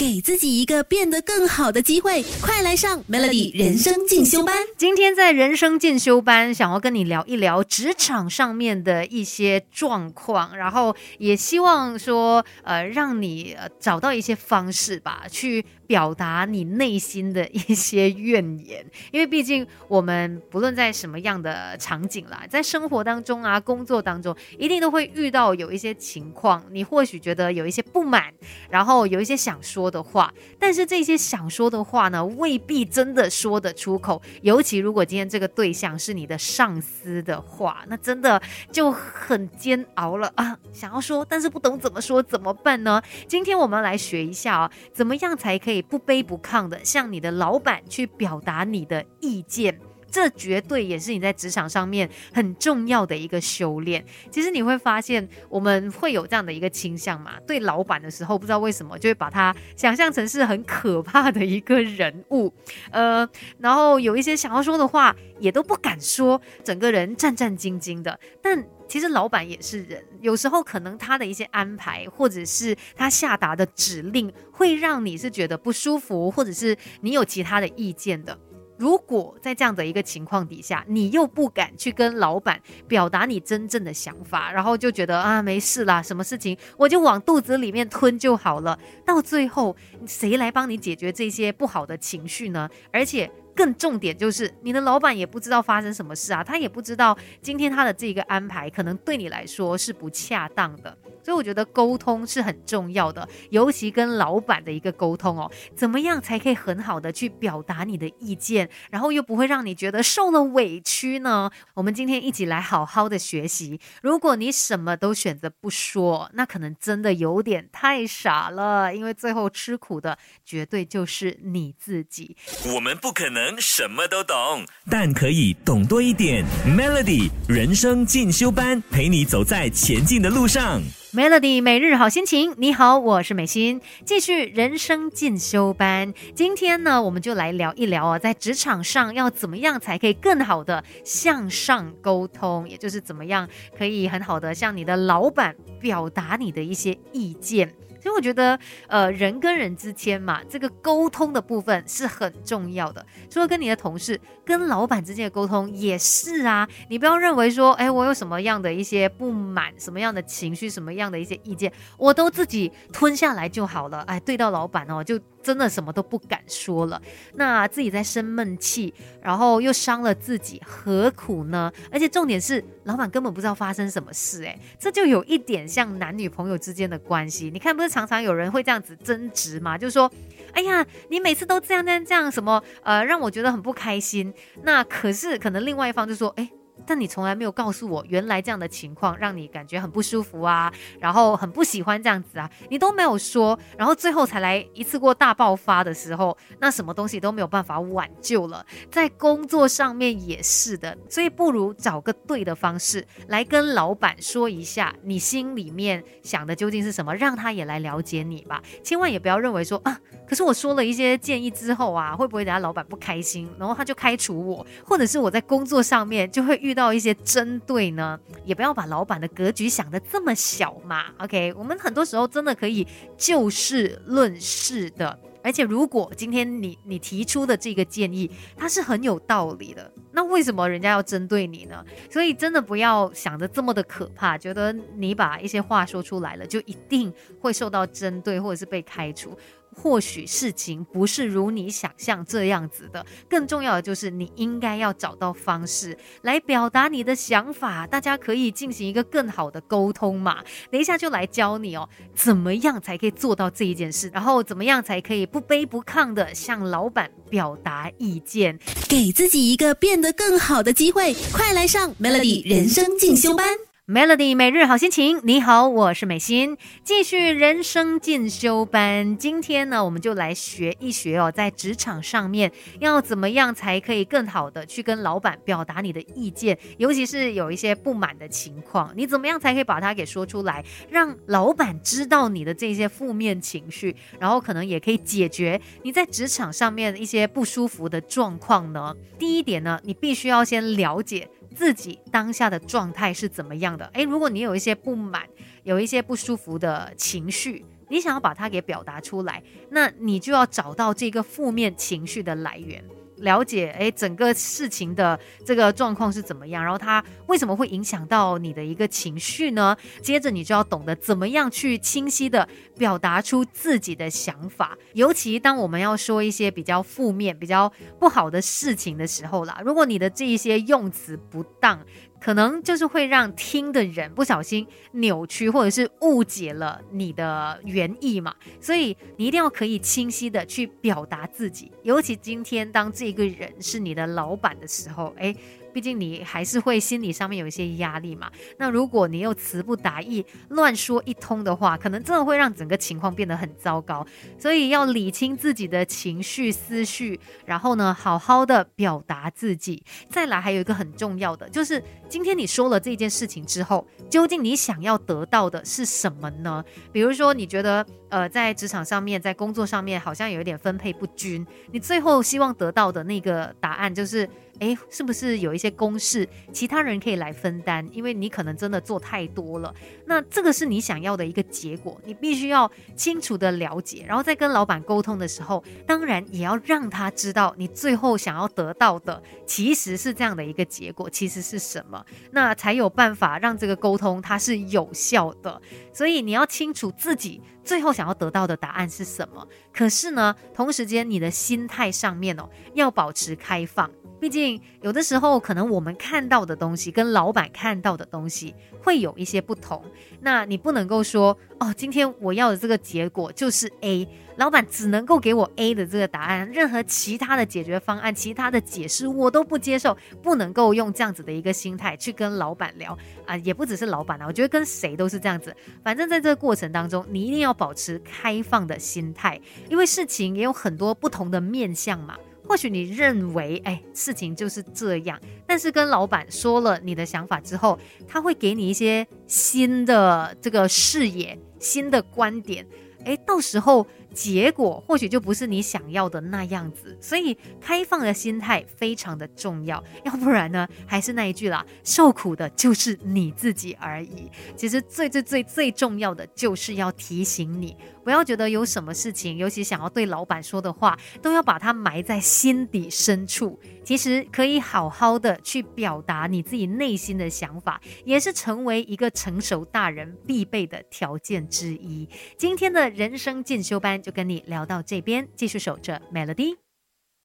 给自己一个变得更好的机会，快来上 Melody 人生进修班。今天在人生进修班，想要跟你聊一聊职场上面的一些状况，然后也希望说，呃，让你呃找到一些方式吧，去表达你内心的一些怨言。因为毕竟我们不论在什么样的场景啦，在生活当中啊，工作当中，一定都会遇到有一些情况，你或许觉得有一些不满，然后有一些想说的话，但是这些想说的话呢，未必真的说得出口。尤其如果今天这个对象是你的上司的话，那真的就很煎熬了啊！想要说，但是不懂怎么说，怎么办呢？今天我们来学一下啊，怎么样才可以不卑不亢的向你的老板去表达你的意见。这绝对也是你在职场上面很重要的一个修炼。其实你会发现，我们会有这样的一个倾向嘛，对老板的时候，不知道为什么就会把他想象成是很可怕的一个人物，呃，然后有一些想要说的话也都不敢说，整个人战战兢兢的。但其实老板也是人，有时候可能他的一些安排，或者是他下达的指令，会让你是觉得不舒服，或者是你有其他的意见的。如果在这样的一个情况底下，你又不敢去跟老板表达你真正的想法，然后就觉得啊没事啦，什么事情我就往肚子里面吞就好了，到最后谁来帮你解决这些不好的情绪呢？而且。更重点就是，你的老板也不知道发生什么事啊，他也不知道今天他的这个安排可能对你来说是不恰当的，所以我觉得沟通是很重要的，尤其跟老板的一个沟通哦，怎么样才可以很好的去表达你的意见，然后又不会让你觉得受了委屈呢？我们今天一起来好好的学习。如果你什么都选择不说，那可能真的有点太傻了，因为最后吃苦的绝对就是你自己。我们不可能。什么都懂，但可以懂多一点。Melody 人生进修班，陪你走在前进的路上。Melody 每日好心情，你好，我是美心，继续人生进修班。今天呢，我们就来聊一聊啊，在职场上要怎么样才可以更好的向上沟通，也就是怎么样可以很好的向你的老板表达你的一些意见。所以我觉得，呃，人跟人之间嘛，这个沟通的部分是很重要的。除了跟你的同事、跟老板之间的沟通也是啊。你不要认为说，哎，我有什么样的一些不满、什么样的情绪、什么样的一些意见，我都自己吞下来就好了。哎，对到老板哦，就。真的什么都不敢说了，那自己在生闷气，然后又伤了自己，何苦呢？而且重点是，老板根本不知道发生什么事，哎，这就有一点像男女朋友之间的关系。你看，不是常常有人会这样子争执吗？就说，哎呀，你每次都这样这样这样，什么呃，让我觉得很不开心。那可是可能另外一方就说，哎。但你从来没有告诉我，原来这样的情况让你感觉很不舒服啊，然后很不喜欢这样子啊，你都没有说，然后最后才来一次过大爆发的时候，那什么东西都没有办法挽救了。在工作上面也是的，所以不如找个对的方式来跟老板说一下，你心里面想的究竟是什么，让他也来了解你吧。千万也不要认为说啊，可是我说了一些建议之后啊，会不会等下老板不开心，然后他就开除我，或者是我在工作上面就会遇。遇到一些针对呢，也不要把老板的格局想的这么小嘛。OK，我们很多时候真的可以就事论事的。而且如果今天你你提出的这个建议，它是很有道理的，那为什么人家要针对你呢？所以真的不要想的这么的可怕，觉得你把一些话说出来了，就一定会受到针对或者是被开除。或许事情不是如你想象这样子的，更重要的就是你应该要找到方式来表达你的想法，大家可以进行一个更好的沟通嘛。等一下就来教你哦，怎么样才可以做到这一件事，然后怎么样才可以不卑不亢的向老板表达意见，给自己一个变得更好的机会。快来上 Melody 人生进修班。Melody 每日好心情，你好，我是美心，继续人生进修班。今天呢，我们就来学一学哦，在职场上面要怎么样才可以更好的去跟老板表达你的意见，尤其是有一些不满的情况，你怎么样才可以把它给说出来，让老板知道你的这些负面情绪，然后可能也可以解决你在职场上面一些不舒服的状况呢？第一点呢，你必须要先了解。自己当下的状态是怎么样的？诶，如果你有一些不满，有一些不舒服的情绪。你想要把它给表达出来，那你就要找到这个负面情绪的来源。了解，诶，整个事情的这个状况是怎么样？然后它为什么会影响到你的一个情绪呢？接着你就要懂得怎么样去清晰的表达出自己的想法。尤其当我们要说一些比较负面、比较不好的事情的时候啦，如果你的这一些用词不当。可能就是会让听的人不小心扭曲或者是误解了你的原意嘛，所以你一定要可以清晰的去表达自己，尤其今天当这个人是你的老板的时候，哎。毕竟你还是会心理上面有一些压力嘛。那如果你又词不达意、乱说一通的话，可能真的会让整个情况变得很糟糕。所以要理清自己的情绪思绪，然后呢，好好的表达自己。再来，还有一个很重要的，就是今天你说了这件事情之后，究竟你想要得到的是什么呢？比如说，你觉得呃，在职场上面，在工作上面好像有一点分配不均，你最后希望得到的那个答案就是。哎，是不是有一些公式，其他人可以来分担？因为你可能真的做太多了，那这个是你想要的一个结果，你必须要清楚的了解，然后再跟老板沟通的时候，当然也要让他知道你最后想要得到的其实是这样的一个结果，其实是什么，那才有办法让这个沟通它是有效的。所以你要清楚自己最后想要得到的答案是什么。可是呢，同时间你的心态上面哦，要保持开放。毕竟有的时候，可能我们看到的东西跟老板看到的东西会有一些不同。那你不能够说哦，今天我要的这个结果就是 A，老板只能够给我 A 的这个答案，任何其他的解决方案、其他的解释我都不接受。不能够用这样子的一个心态去跟老板聊啊，也不只是老板啊，我觉得跟谁都是这样子。反正在这个过程当中，你一定要保持开放的心态，因为事情也有很多不同的面向嘛。或许你认为，哎，事情就是这样，但是跟老板说了你的想法之后，他会给你一些新的这个视野、新的观点，哎，到时候。结果或许就不是你想要的那样子，所以开放的心态非常的重要。要不然呢，还是那一句啦，受苦的就是你自己而已。其实最最最最重要的就是要提醒你，不要觉得有什么事情，尤其想要对老板说的话，都要把它埋在心底深处。其实可以好好的去表达你自己内心的想法，也是成为一个成熟大人必备的条件之一。今天的人生进修班就跟你聊到这边，继续守着 Melody。